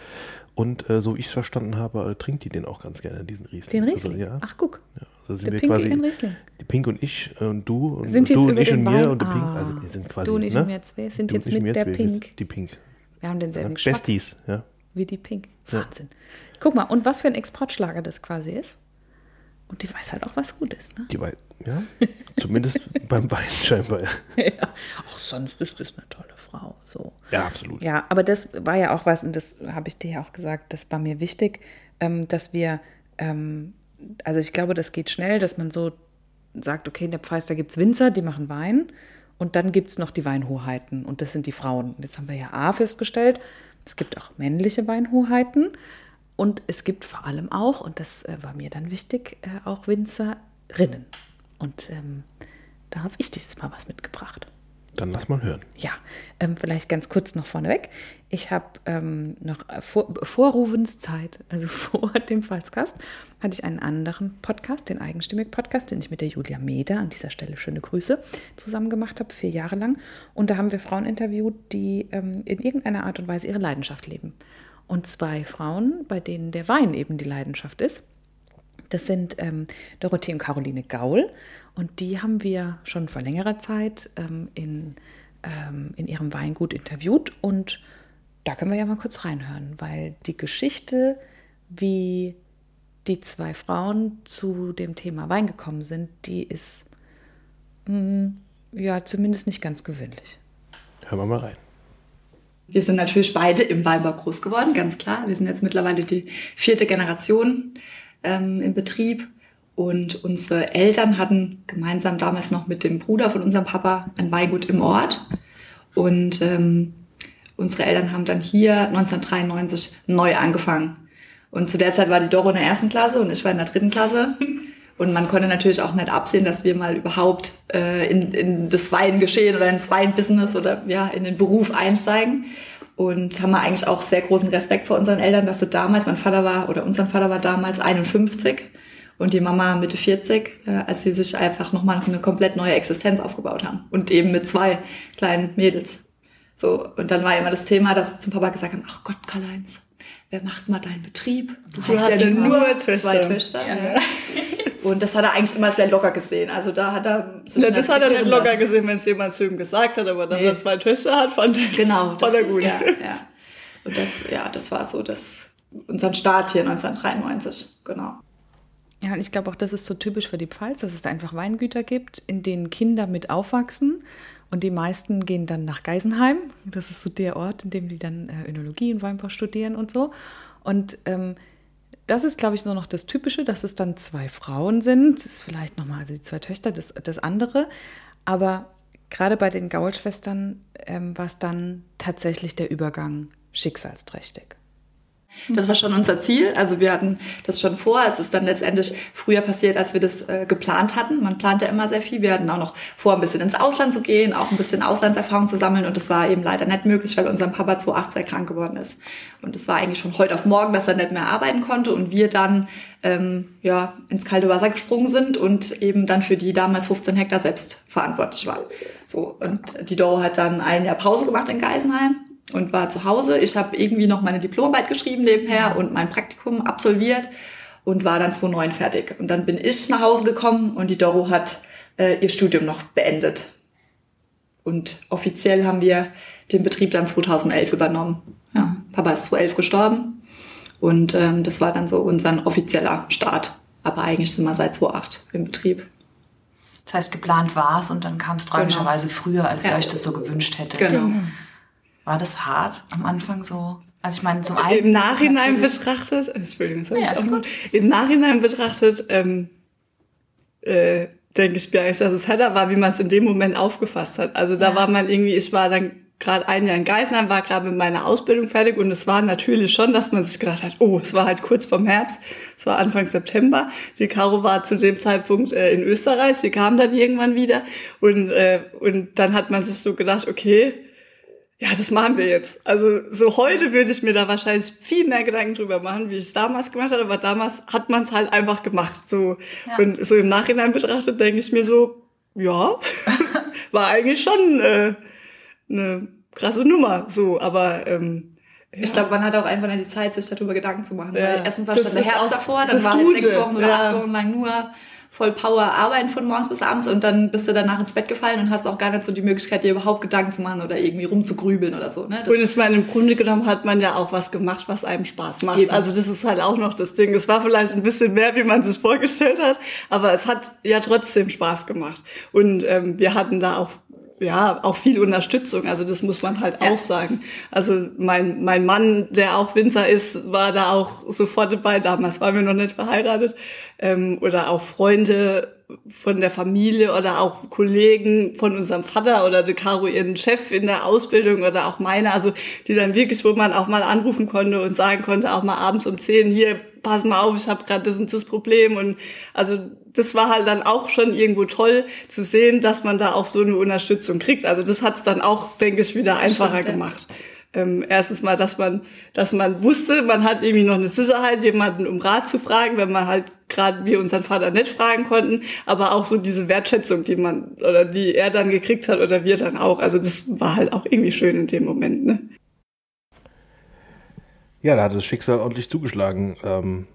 und äh, so wie ich es verstanden habe, äh, trinkt die den auch ganz gerne, diesen Riesling. Den Riesling. Also, ja, Ach, guck. ja, also sind Der wir Pinke quasi, in Riesling. die Pink und ich äh, und du und Sind du jetzt und ich und mir und die Pink, Ah. also wir sind quasi, Du und ich ne? und wir zwei sind Du jetzt und mit und der Pink. Die Pink. Wir haben denselben Ja, Geschmack Besties, ja. wie die Pink. Ja. Wahnsinn. Guck mal, und was für ein Exportschlager das quasi ist. Und die weiß halt auch, was gut ist. Ne? Die Wein, ja, zumindest beim Wein scheinbar. ja. Auch sonst ist das eine tolle Frau. So. Ja, absolut. Ja, aber das war ja auch was, und das habe ich dir ja auch gesagt, das war mir wichtig, ähm, dass wir, ähm, also ich glaube, das geht schnell, dass man so sagt, okay, in der Pfalz, da gibt es Winzer, die machen Wein und dann gibt es noch die Weinhoheiten und das sind die Frauen. Jetzt haben wir ja A festgestellt, es gibt auch männliche Weinhoheiten und es gibt vor allem auch, und das äh, war mir dann wichtig, äh, auch Winzerinnen. Und ähm, da habe ich dieses Mal was mitgebracht. Dann lass mal hören. Ja, ähm, vielleicht ganz kurz noch vorneweg. Ich habe ähm, noch äh, vor, vor also vor dem Pfalzcast, hatte ich einen anderen Podcast, den Eigenstimmig-Podcast, den ich mit der Julia Meder, an dieser Stelle schöne Grüße, zusammen gemacht habe, vier Jahre lang. Und da haben wir Frauen interviewt, die ähm, in irgendeiner Art und Weise ihre Leidenschaft leben. Und zwei Frauen, bei denen der Wein eben die Leidenschaft ist. Das sind ähm, Dorothee und Caroline Gaul und die haben wir schon vor längerer Zeit ähm, in, ähm, in ihrem Weingut interviewt und da können wir ja mal kurz reinhören, weil die Geschichte, wie die zwei Frauen zu dem Thema Wein gekommen sind, die ist mm, ja zumindest nicht ganz gewöhnlich. Hören wir mal rein. Wir sind natürlich beide im Weinbau groß geworden, ganz klar. Wir sind jetzt mittlerweile die vierte Generation ähm, im Betrieb. Und unsere Eltern hatten gemeinsam damals noch mit dem Bruder von unserem Papa ein Weingut im Ort. Und ähm, unsere Eltern haben dann hier 1993 neu angefangen. Und zu der Zeit war die Doro in der ersten Klasse und ich war in der dritten Klasse. Und man konnte natürlich auch nicht absehen, dass wir mal überhaupt äh, in, in das Weingeschehen oder ins Weinbusiness oder ja, in den Beruf einsteigen. Und haben wir eigentlich auch sehr großen Respekt vor unseren Eltern, dass sie damals, mein Vater war, oder unser Vater war damals 51 und die Mama Mitte 40, äh, als sie sich einfach nochmal eine komplett neue Existenz aufgebaut haben. Und eben mit zwei kleinen Mädels. So, und dann war immer das Thema, dass sie zum Papa gesagt haben, ach Gott, Karl-Heinz, wer macht mal deinen Betrieb? Du, hast ja nur Töchter. zwei Töchter. Ja. Und das hat er eigentlich immer sehr locker gesehen. Also da hat er Ja, das hat er nicht locker lassen. gesehen, wenn es jemand zu ihm gesagt hat, aber dass Nee. er zwei Töchter hat, fand, er- Genau. fand er gut. Ja, ja. Und das, ja, das war so das, unser Start hier 1993. Genau. Ja, und ich glaube auch, das ist so typisch für die Pfalz, dass es da einfach Weingüter gibt, in denen Kinder mit aufwachsen Und die meisten gehen dann nach Geisenheim. Das ist so der Ort, in dem die dann äh, Önologie und Weinbau studieren und so. Und ähm, das ist, glaube ich, nur noch das Typische, dass es dann zwei Frauen sind. Das ist vielleicht nochmal, also die zwei Töchter, das, das andere. Aber gerade bei den Gaul-Schwestern ähm, war es dann tatsächlich der Übergang schicksalsträchtig. Das war schon unser Ziel. Also wir hatten das schon vor. Es ist dann letztendlich früher passiert, als wir das äh, geplant hatten. Man plante immer sehr viel. Wir hatten auch noch vor, ein bisschen ins Ausland zu gehen, auch ein bisschen Auslandserfahrung zu sammeln. Und das war eben leider nicht möglich, weil unser Papa 2008 sehr krank geworden ist. Und es war eigentlich schon heute auf morgen, dass er nicht mehr arbeiten konnte. Und wir dann ähm, ja, ins kalte Wasser gesprungen sind und eben dann für die damals 15 Hektar selbst verantwortlich waren. So, und die Doro hat dann ein Jahr Pause gemacht in Geisenheim und war zu Hause. Ich habe irgendwie noch meine Diplomarbeit geschrieben nebenher und mein Praktikum absolviert und war dann 2009 fertig. Und dann bin ich nach Hause gekommen und die Doro hat äh, ihr Studium noch beendet. Und offiziell haben wir den Betrieb dann 2011 übernommen. Ja, Papa ist 2011 gestorben und ähm, das war dann so unser offizieller Start. Aber eigentlich sind wir seit 2008 im Betrieb. Das heißt, geplant war es und dann kam es tragischerweise genau. früher, als ihr Ja. euch das so gewünscht hättet. Genau. War das hart am Anfang so? Also ich meine, zum einen Im Nachhinein betrachtet, Entschuldigung, das hab Ja, ich auch gut. Im Nachhinein betrachtet, ähm, äh, denke ich mir eigentlich, dass es härter war, wie man es in dem Moment aufgefasst hat. Also da Ja. war man irgendwie, ich war dann gerade ein Jahr in Geisenheim, war gerade mit meiner Ausbildung fertig und es war natürlich schon, dass man sich gedacht hat, oh, es war halt kurz vorm Herbst, es war Anfang September. Die Caro war zu dem Zeitpunkt äh, in Österreich, sie kam dann irgendwann wieder und, äh, und dann hat man sich so gedacht, okay, ja, das machen wir jetzt. Also so heute würde ich mir da wahrscheinlich viel mehr Gedanken drüber machen, wie ich es damals gemacht habe, aber damals hat man es halt einfach gemacht. So Ja. und so im Nachhinein betrachtet denke ich mir so, ja, war eigentlich schon äh, eine krasse Nummer. So, aber ähm, Ich glaube, man hat auch einfach nicht die Zeit, sich darüber Gedanken zu machen. Ja. Weil erstens war Das schon der Herbst davor, dann das war halt sechs Wochen oder Ja. acht Wochen lang nur voll Power arbeiten von morgens bis abends und dann bist du danach ins Bett gefallen und hast auch gar nicht so die Möglichkeit, dir überhaupt Gedanken zu machen oder irgendwie rumzugrübeln oder so. Ne? Das, Und ich meine, im Grunde genommen hat man ja auch was gemacht, was einem Spaß macht. Eben. Also das ist halt auch noch das Ding. Es war vielleicht ein bisschen mehr, wie man sich vorgestellt hat, aber es hat ja trotzdem Spaß gemacht. Und ähm, wir hatten da auch ja, auch viel Unterstützung. Also das muss man halt auch sagen. Also mein, mein Mann, der auch Winzer ist, war da auch sofort dabei. Damals waren wir noch nicht verheiratet. Ähm, oder auch Freunde von der Familie oder auch Kollegen von unserem Vater oder de Caro ihren Chef in der Ausbildung oder auch meine, also die dann wirklich, wo man auch mal anrufen konnte und sagen konnte, auch mal abends um 10, hier, pass mal auf, ich habe gerade das und das Problem und also das war halt dann auch schon irgendwo toll zu sehen, dass man da auch so eine Unterstützung kriegt. Also das hat's dann auch, denke ich, wieder einfacher stimmt, ja. gemacht. Ähm, erstens mal, dass man, dass man wusste, man hat irgendwie noch eine Sicherheit, jemanden um Rat zu fragen, wenn man halt gerade wir unseren Vater nicht fragen konnten, aber auch so diese Wertschätzung, die man oder die er dann gekriegt hat oder wir dann auch. Also das war halt auch irgendwie schön in dem Moment. Ne? Ja, da hat das Schicksal ordentlich zugeschlagen. Ähm,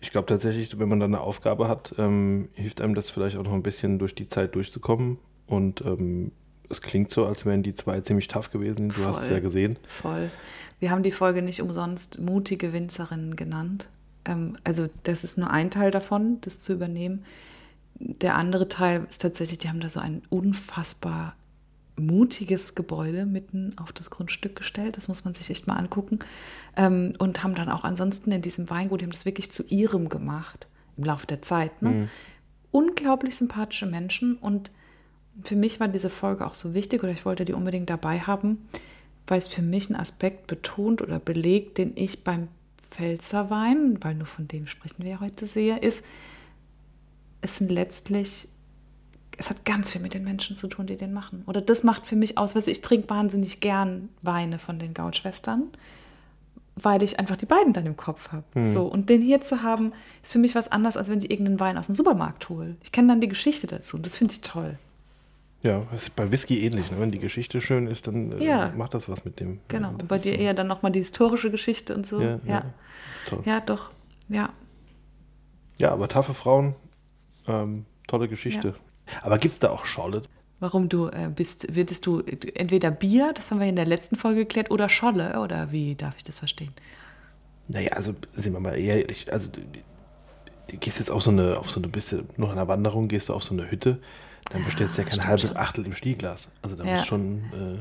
ich glaube tatsächlich, wenn man da eine Aufgabe hat, ähm, hilft einem das vielleicht auch noch ein bisschen durch die Zeit durchzukommen. Und ähm, es klingt so, als wären die zwei ziemlich tough gewesen. Du hast es ja gesehen. Voll. Wir haben die Folge nicht umsonst mutige Winzerinnen genannt. Ähm, also das ist nur ein Teil davon, das zu übernehmen. Der andere Teil ist tatsächlich, die haben da so ein unfassbar mutiges Gebäude mitten auf das Grundstück gestellt. Das muss man sich echt mal angucken. Ähm, und haben dann auch ansonsten in diesem Weingut, die haben das wirklich zu ihrem gemacht im Laufe der Zeit. Ne? Unglaublich sympathische Menschen und für mich war diese Folge auch so wichtig oder ich wollte die unbedingt dabei haben, weil es für mich einen Aspekt betont oder belegt, den ich beim Pfälzerwein, weil nur von dem sprechen wir ja heute sehe, ist, es sind letztlich, es hat ganz viel mit den Menschen zu tun, die den machen. Oder das macht für mich aus, weil ich trinke wahnsinnig gern Weine von den Gautschwestern, weil ich einfach die beiden dann im Kopf habe. So, und den hier zu haben, ist für mich was anderes, als wenn ich irgendeinen Wein aus dem Supermarkt hole. Ich kenne dann die Geschichte dazu und das finde ich toll. Ja, das ist bei Whisky ähnlich. Ne? Wenn die Geschichte schön ist, dann äh, Ja. macht das was mit dem. Genau. Ja, und bei dir so. eher dann nochmal die historische Geschichte und so. Ja, Ja. Ja, doch. Ja. Ja, aber taffe Frauen, ähm, tolle Geschichte. Aber gibt es da auch Charlotte? Warum du äh, bist, würdest du äh, entweder Bier, das haben wir in der letzten Folge geklärt, oder Scholle, oder wie darf ich das verstehen? Naja, also sind wir mal ehrlich, also du, gehst jetzt auf so eine, auf so eine bisschen, noch einer Wanderung, gehst du auf so eine Hütte, Dann bestellst du ja kein stimmt halbes. Achtel im Stielglas. Also da Ja. muss schon, äh,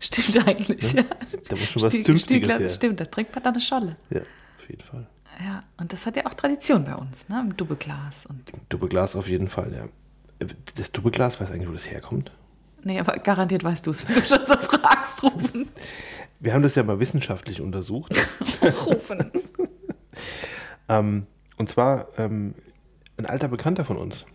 Stimmt eigentlich, Ne? ja. da muss schon was Stieg- Zünftiges her. Stimmt, da trinkt man dann eine Scholle. Ja, auf jeden Fall. Ja, und das hat ja auch Tradition bei uns, ne? Im Doppelglas. Und, Doppelglas auf jeden Fall, ja. Das Doppelglas, weiß eigentlich, wo das herkommt? nee, aber garantiert weißt du es, wenn du schon so fragst, rufen. Wir haben das ja mal wissenschaftlich untersucht. rufen. ähm, und zwar ähm, ein alter Bekannter von uns.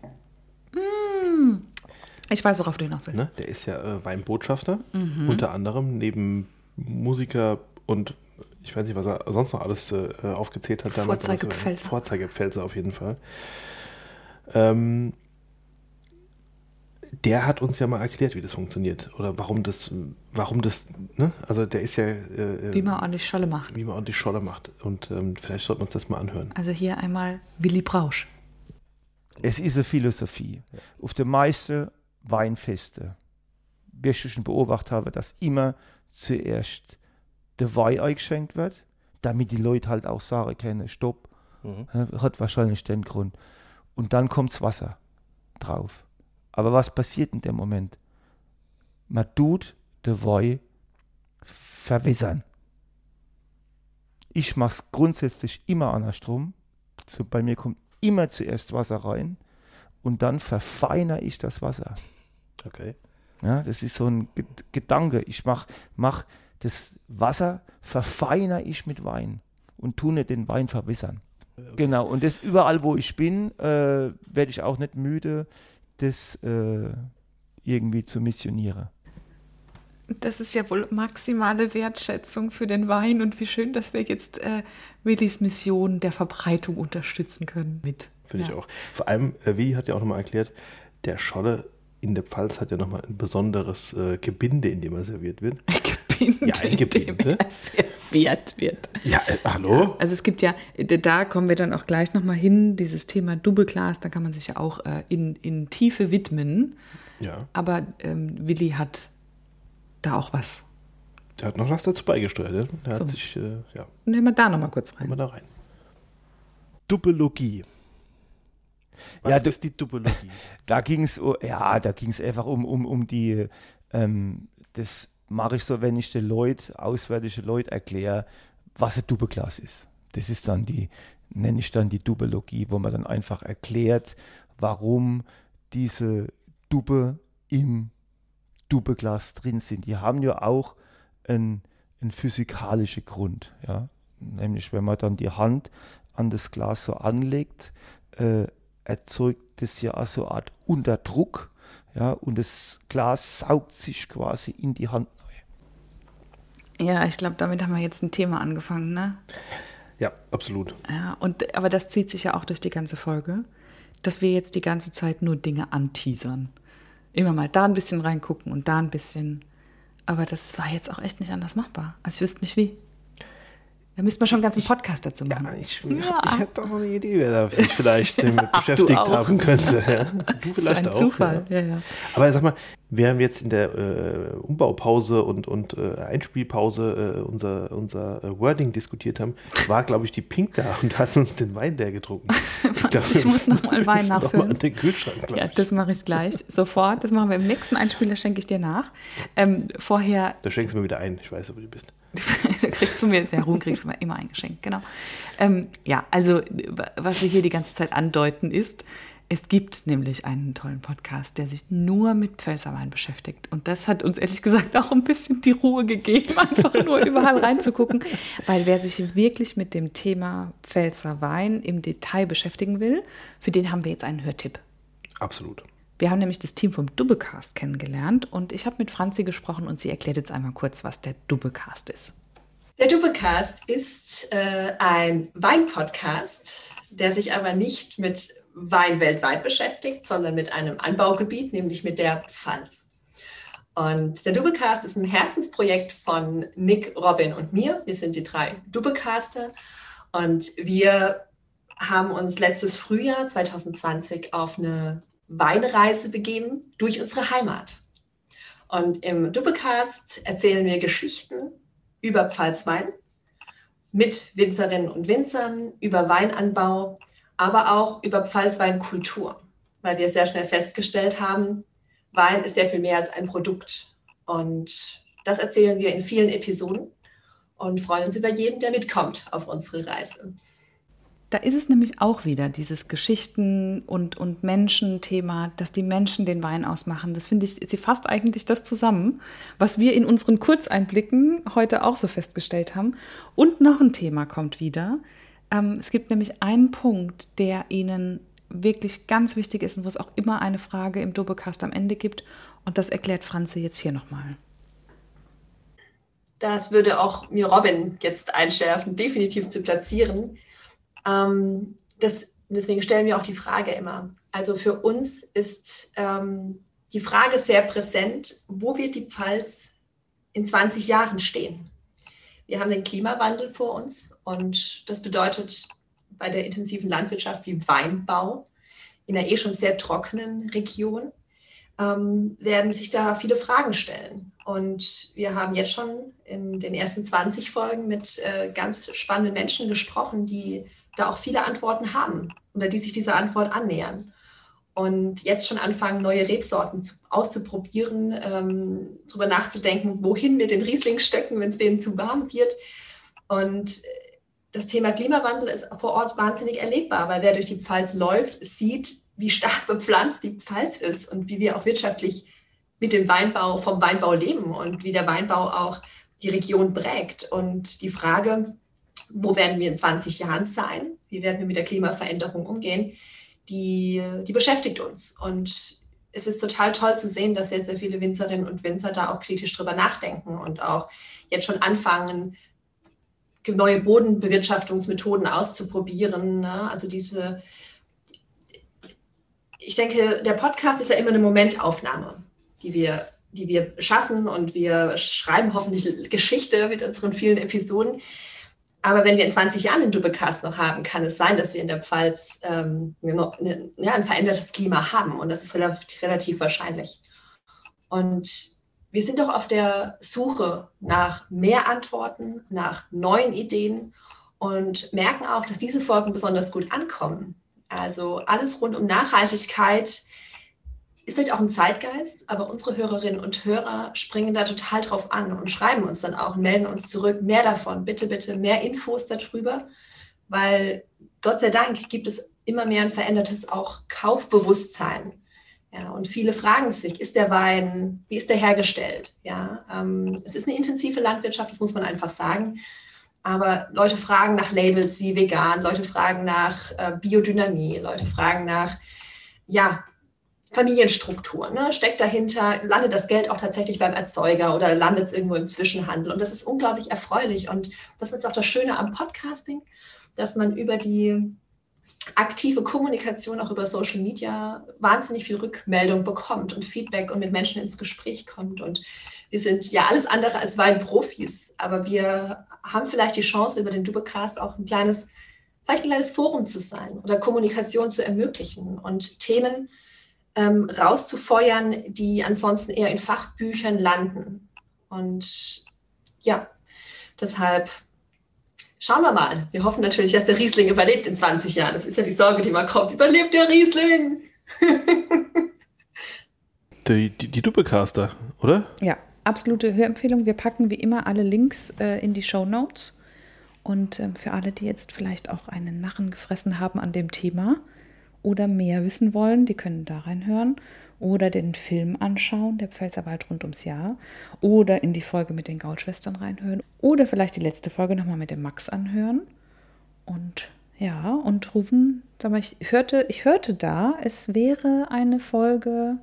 Ich weiß, worauf du hinaus willst. Ne? Der ist ja äh, Weinbotschafter, Mhm. unter anderem neben Musiker und ich weiß nicht, was er sonst noch alles äh, aufgezählt hat. Vorzeigepfälzer. Vorzeigepfälzer auf jeden Fall. Ähm, der hat uns ja mal erklärt, wie das funktioniert oder warum das, warum das, ne? Also der ist ja, äh, Wie man ordentlich Scholle macht. wie man ordentlich Scholle macht. Und ähm, vielleicht sollten wir uns das mal anhören. Also hier einmal Willi Brausch. Es ist eine Philosophie. Auf den meisten Weinfeste du schon beobachtet haben, dass immer zuerst der Wein eingeschenkt wird, damit die Leute halt auch sagen können, stopp, hat wahrscheinlich den Grund. Und dann kommt's Wasser drauf. Aber was passiert in dem Moment? Man tut den Wein verwässern. Ich mache es grundsätzlich immer andersrum. So, bei mir kommt immer zuerst Wasser rein und dann verfeinere ich das Wasser. Okay. Ja, das ist so ein Ge- Gedanke. Ich mach, mach das Wasser, verfeinere ich mit Wein und tue nicht den Wein verwässern. Genau, und das überall, wo ich bin, äh, werde ich auch nicht müde, das äh, irgendwie zu missionieren. Das ist ja wohl maximale Wertschätzung für den Wein und wie schön, dass wir jetzt äh, Willis Mission der Verbreitung unterstützen können mit. Finde Ja. ich auch. Vor allem, äh, Willi hat ja auch nochmal erklärt, der Scholle in der Pfalz hat ja nochmal ein besonderes äh, Gebinde, in dem er serviert wird. Gebinde, Ja, ein in dem er serviert wird. Ja, äh, hallo? Also es gibt ja, da kommen wir dann auch gleich nochmal hin, dieses Thema Doubleglas, da kann man sich ja auch äh, in, in Tiefe widmen. Ja, Aber ähm, Willi hat da auch was. der hat noch was dazu beigesteuert. Ne? Der So. hat sich, äh, ja, Nehmen wir da nochmal kurz rein. da rein. Duppologie. Was Ja, ist das- die Duppologie? Da ging es ja, da ging es einfach um, um, um die, ähm, das mache ich so, wenn ich den Leuten, auswärtige Leute erkläre, was ein Doppelglas ist. Das ist dann die, nenne ich dann die Dubbologie, wo man dann einfach erklärt, warum diese Dubbe im Dubbeglas drin sind. Die haben ja auch einen, einen physikalischen Grund, ja. Nämlich, wenn man dann die Hand an das Glas so anlegt, äh, erzeugt das ja so eine Art Unterdruck, ja, und das Glas saugt sich quasi in die Hand rein. Ja, ich glaube, damit haben wir jetzt ein Thema angefangen, ne? Ja, absolut. Ja, und, aber das zieht sich ja auch durch die ganze Folge, dass wir jetzt die ganze Zeit nur Dinge anteasern. Immer mal da ein bisschen reingucken und da ein bisschen. Aber das war jetzt auch echt nicht anders machbar. Also ich wüsste nicht wie. Da müsste man schon einen ganzen Podcast dazu machen. Ja, ich, Ja. ich hätte doch noch eine Idee, wer da sich vielleicht mit Ach, du beschäftigt haben könnte. Ja. Du so vielleicht ein auch. Zufall, Ja. ja, ja. Aber sag mal, wir haben jetzt in der äh, Umbaupause und, und äh, Einspielpause äh, unser, unser äh, Wording diskutiert haben, war, glaube ich, die Pink da und hat uns den Wein der getrunken. glaub, Ich muss noch mal wir Wein noch nachfüllen. Mal an den Kühlschrank, Ja, ich. das mache ich gleich, sofort. Das machen wir im nächsten Einspieler, schenke ich dir nach. Ähm, vorher Da schenkst du mir wieder ein. Ich weiß, wo du bist. kriegst von mir, der Ruhm kriegt von mir immer ein Geschenk, genau. Ähm, ja, also was wir hier die ganze Zeit andeuten ist, es gibt nämlich einen tollen Podcast, der sich nur mit Pfälzerwein beschäftigt. Und das hat uns ehrlich gesagt auch ein bisschen die Ruhe gegeben, einfach nur überall reinzugucken. Weil wer sich wirklich mit dem Thema Pfälzerwein im Detail beschäftigen will, für den haben wir jetzt einen Hörtipp. Absolut. Wir haben nämlich das Team vom Dubbecast kennengelernt und ich habe mit Franzi gesprochen und sie erklärt jetzt einmal kurz, was der Dubbecast ist. Der Dubbecast ist äh, ein Weinpodcast, der sich aber nicht mit Wein weltweit beschäftigt, sondern mit einem Anbaugebiet, nämlich mit der Pfalz. Und der Dubbecast ist ein Herzensprojekt von Nick, Robin und mir. Wir sind die drei Dubbecaster und wir haben uns letztes Frühjahr 2020 auf eine Weinreise begeben durch unsere Heimat. Und im Dubbecast erzählen wir Geschichten über Pfalzwein mit Winzerinnen und Winzern, über Weinanbau, aber auch über Pfalzweinkultur. weil wir sehr schnell festgestellt haben, Wein ist sehr viel mehr als ein Produkt. Und das erzählen wir in vielen Episoden und freuen uns über jeden, der mitkommt auf unsere Reise. Da ist es nämlich auch wieder dieses Geschichten- und, und Menschen-Thema, dass die Menschen den Wein ausmachen. Das finde ich, sie fasst eigentlich das zusammen, was wir in unseren Kurzeinblicken heute auch so festgestellt haben. Und noch ein Thema kommt wieder. Ähm, es gibt nämlich einen Punkt, der Ihnen wirklich ganz wichtig ist und wo es auch immer eine Frage im Doppelcast am Ende gibt. Und das erklärt Franze jetzt hier nochmal. Das würde auch mir Robin jetzt einschärfen, definitiv zu platzieren. Ähm, das, deswegen stellen wir auch die Frage immer. Also für uns ist ähm, die Frage sehr präsent, wo wird die Pfalz in 20 Jahren stehen? Wir haben den Klimawandel vor uns und das bedeutet bei der intensiven Landwirtschaft wie Weinbau in einer eh schon sehr trockenen Region ähm, werden sich da viele Fragen stellen. Und wir haben jetzt schon in den ersten 20 Folgen mit äh, ganz spannenden Menschen gesprochen, die da auch viele Antworten haben oder die sich dieser Antwort annähern. Und jetzt schon anfangen, neue Rebsorten zu, auszuprobieren, ähm, darüber nachzudenken, wohin mit den Riesling stecken, wenn es denen zu warm wird. Und das Thema Klimawandel ist vor Ort wahnsinnig erlebbar, weil wer durch die Pfalz läuft, sieht, wie stark bepflanzt die Pfalz ist und wie wir auch wirtschaftlich mit dem Weinbau, vom Weinbau leben und wie der Weinbau auch die Region prägt. Und die Frage, wo werden wir in 20 Jahren sein? Wie werden wir mit der Klimaveränderung umgehen? Die, die beschäftigt uns. Und es ist total toll zu sehen, dass sehr, sehr viele Winzerinnen und Winzer da auch kritisch drüber nachdenken und auch jetzt schon anfangen, neue Bodenbewirtschaftungsmethoden auszuprobieren. Ne? Also diese, ich denke, der Podcast ist ja immer eine Momentaufnahme, die wir, die wir schaffen und wir schreiben hoffentlich Geschichte mit unseren vielen Episoden. Aber wenn wir in 20 Jahren den Doublecast noch haben, kann es sein, dass wir in der Pfalz ähm, eine, ja, ein verändertes Klima haben. Und das ist relativ, relativ wahrscheinlich. Und wir sind doch auf der Suche nach mehr Antworten, nach neuen Ideen und merken auch, dass diese Folgen besonders gut ankommen. Also alles rund um Nachhaltigkeit ist vielleicht auch ein Zeitgeist, aber unsere Hörerinnen und Hörer springen da total drauf an und schreiben uns dann auch melden uns zurück, mehr davon, bitte, bitte, mehr Infos darüber, weil Gott sei Dank gibt es immer mehr ein verändertes auch Kaufbewusstsein. Ja, und viele fragen sich, ist der Wein, wie ist der hergestellt? Ja, ähm, es ist eine intensive Landwirtschaft, das muss man einfach sagen. Aber Leute fragen nach Labels wie vegan, Leute fragen nach äh, Biodynamie, Leute fragen nach, ja, Familienstruktur. Ne? Steckt dahinter, landet das Geld auch tatsächlich beim Erzeuger oder landet es irgendwo im Zwischenhandel? Und das ist unglaublich erfreulich. Und das ist auch das Schöne am Podcasting, dass man über die aktive Kommunikation auch über Social Media wahnsinnig viel Rückmeldung bekommt und Feedback und mit Menschen ins Gespräch kommt. Und wir sind ja alles andere als Weinprofis, aber wir haben vielleicht die Chance, über den Dubecast auch ein kleines, vielleicht ein kleines Forum zu sein oder Kommunikation zu ermöglichen und Themen ähm, rauszufeuern, die ansonsten eher in Fachbüchern landen. Und ja, deshalb schauen wir mal. Wir hoffen natürlich, dass der Riesling überlebt in 20 Jahren. Das ist ja die Sorge, die mal kommt. Überlebt der Riesling? die, die, die Doppelcaster, oder? Ja, absolute Hörempfehlung. Wir packen wie immer alle Links äh, in die Show Notes. Und ähm, für alle, die jetzt vielleicht auch einen Narren gefressen haben an dem Thema, oder mehr wissen wollen, die können da reinhören oder den Film anschauen, der Pfälzerwald rund ums Jahr, oder in die Folge mit den Gaulschwestern reinhören oder vielleicht die letzte Folge nochmal mit dem Max anhören. Und ja, und rufen, sag mal, ich hörte, ich hörte da, es wäre eine Folge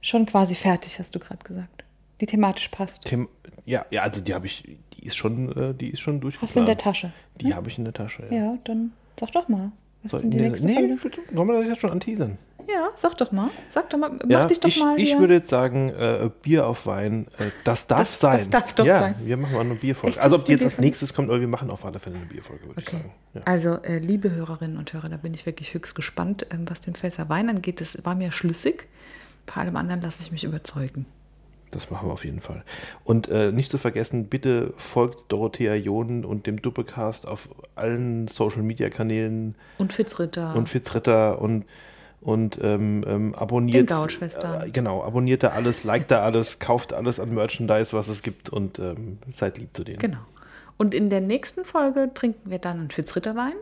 schon quasi fertig, hast du gerade gesagt. Die thematisch passt. Them ja, ja, also die habe ich, die ist schon, äh, die ist schon durchgeplant. Hast du in der Tasche? Die ne? habe ich in der Tasche. Ja. ja, dann sag doch mal. Was so, denn die nee, nächste nee? Wollen wir das jetzt schon anteasern? Ja, sag doch mal. Sag doch mal, mach ja, dich doch ich, mal. Ich hier. würde jetzt sagen, äh, Bier auf Wein, äh, das darf das, sein. Das darf doch ja, sein. Wir machen mal eine Bierfolge. Also, ob die jetzt als nächstes kommt, aber wir machen auf alle Fälle eine Bierfolge, würde okay. ich sagen. Ja. Also, äh, liebe Hörerinnen und Hörer, da bin ich wirklich höchst gespannt, ähm, was den Pfälzer Wein angeht. Das war mir schlüssig. Bei allem anderen lasse ich mich überzeugen. Das machen wir auf jeden Fall. Und äh, nicht zu vergessen, bitte folgt Dorothea John und dem Doppelcast auf allen Social Media Kanälen. Und Fitzritter. Und Fitzritter und und ähm, ähm, abonniert. Äh, genau, abonniert da alles, liked da alles, kauft alles an Merchandise, was es gibt und ähm, seid lieb zu denen. Genau. Und in der nächsten Folge trinken wir dann einen Fitzritterwein.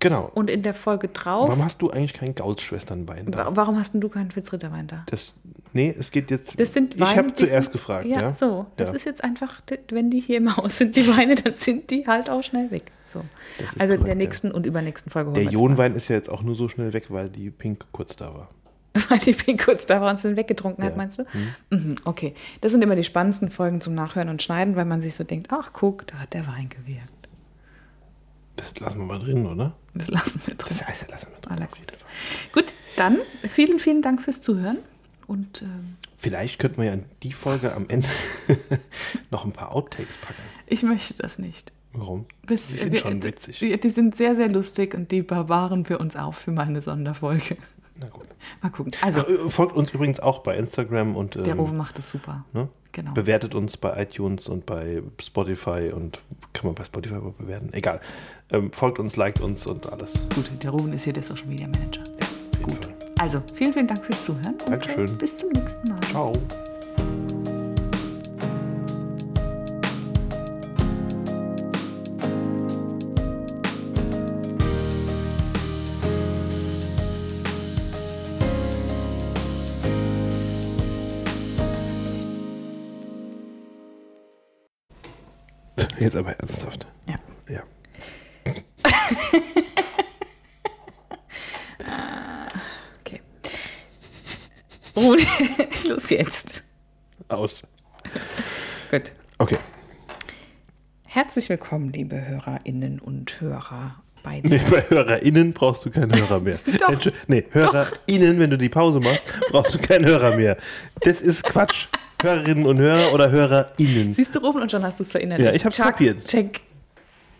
Genau. Und in der Folge drauf. Warum hast du eigentlich keinen Gautschwesternwein da? Wa- Warum hast denn du keinen Fitzritterwein da? Das, nee, es geht jetzt. Das sind ich Weine, habe die zuerst sind, gefragt. Ja, Ja, so. Das Ja. ist jetzt einfach, wenn die hier im Haus sind, die Weine, dann sind die halt auch schnell weg. So. Also in der korrekt, ja. nächsten und übernächsten Folge Der Ionwein ist ja jetzt auch nur so schnell weg, weil die Pink kurz da war. Weil die Pink kurz da war und sie weggetrunken hat, meinst du? Mhm, okay. Das sind immer die spannendsten Folgen zum Nachhören und Schneiden, weil man sich so denkt, ach guck, da hat der Wein gewirkt. Das lassen wir mal drin, oder? Das lassen wir drin. Das heißt, lassen wir drin. Gut, dann vielen, vielen Dank fürs Zuhören. Und ähm, Vielleicht könnten wir ja in die Folge am Ende noch ein paar Outtakes packen. ich möchte das nicht. Warum? Bis, die sind wir- schon die- witzig. Die, die sind sehr, sehr lustig und die bewahren wir uns auf für mal eine Sonderfolge. Na gut. Mal gucken. Also, Ach, äh, folgt uns übrigens auch bei Instagram und der ähm, Rufen macht das super. ne? Genau. bewertet uns bei iTunes und bei Spotify und kann man bei Spotify aber bewerten. Egal. Ähm, folgt uns, liked uns und alles. Gut, der Rufen ist hier der Social Media Manager. Gut. Also, vielen, vielen Dank fürs Zuhören. Und, Dankeschön. Bis zum nächsten Mal. Ciao. Jetzt aber ernsthaft. Ja. Ja. Okay. Rufen, Schluss jetzt. Aus. Gut. Okay. Herzlich willkommen, liebe HörerInnen und Hörer bei Nee, bei HörerInnen brauchst du keinen Hörer mehr. Doch. Entsch- Nee, HörerInnen, wenn du die Pause machst, brauchst du keinen Hörer mehr. Das ist Quatsch. Hörerinnen und Hörer oder HörerInnen. Siehst du, Rufen und schon hast du es verinnerlicht. Ja, ich hab's kapiert. Check.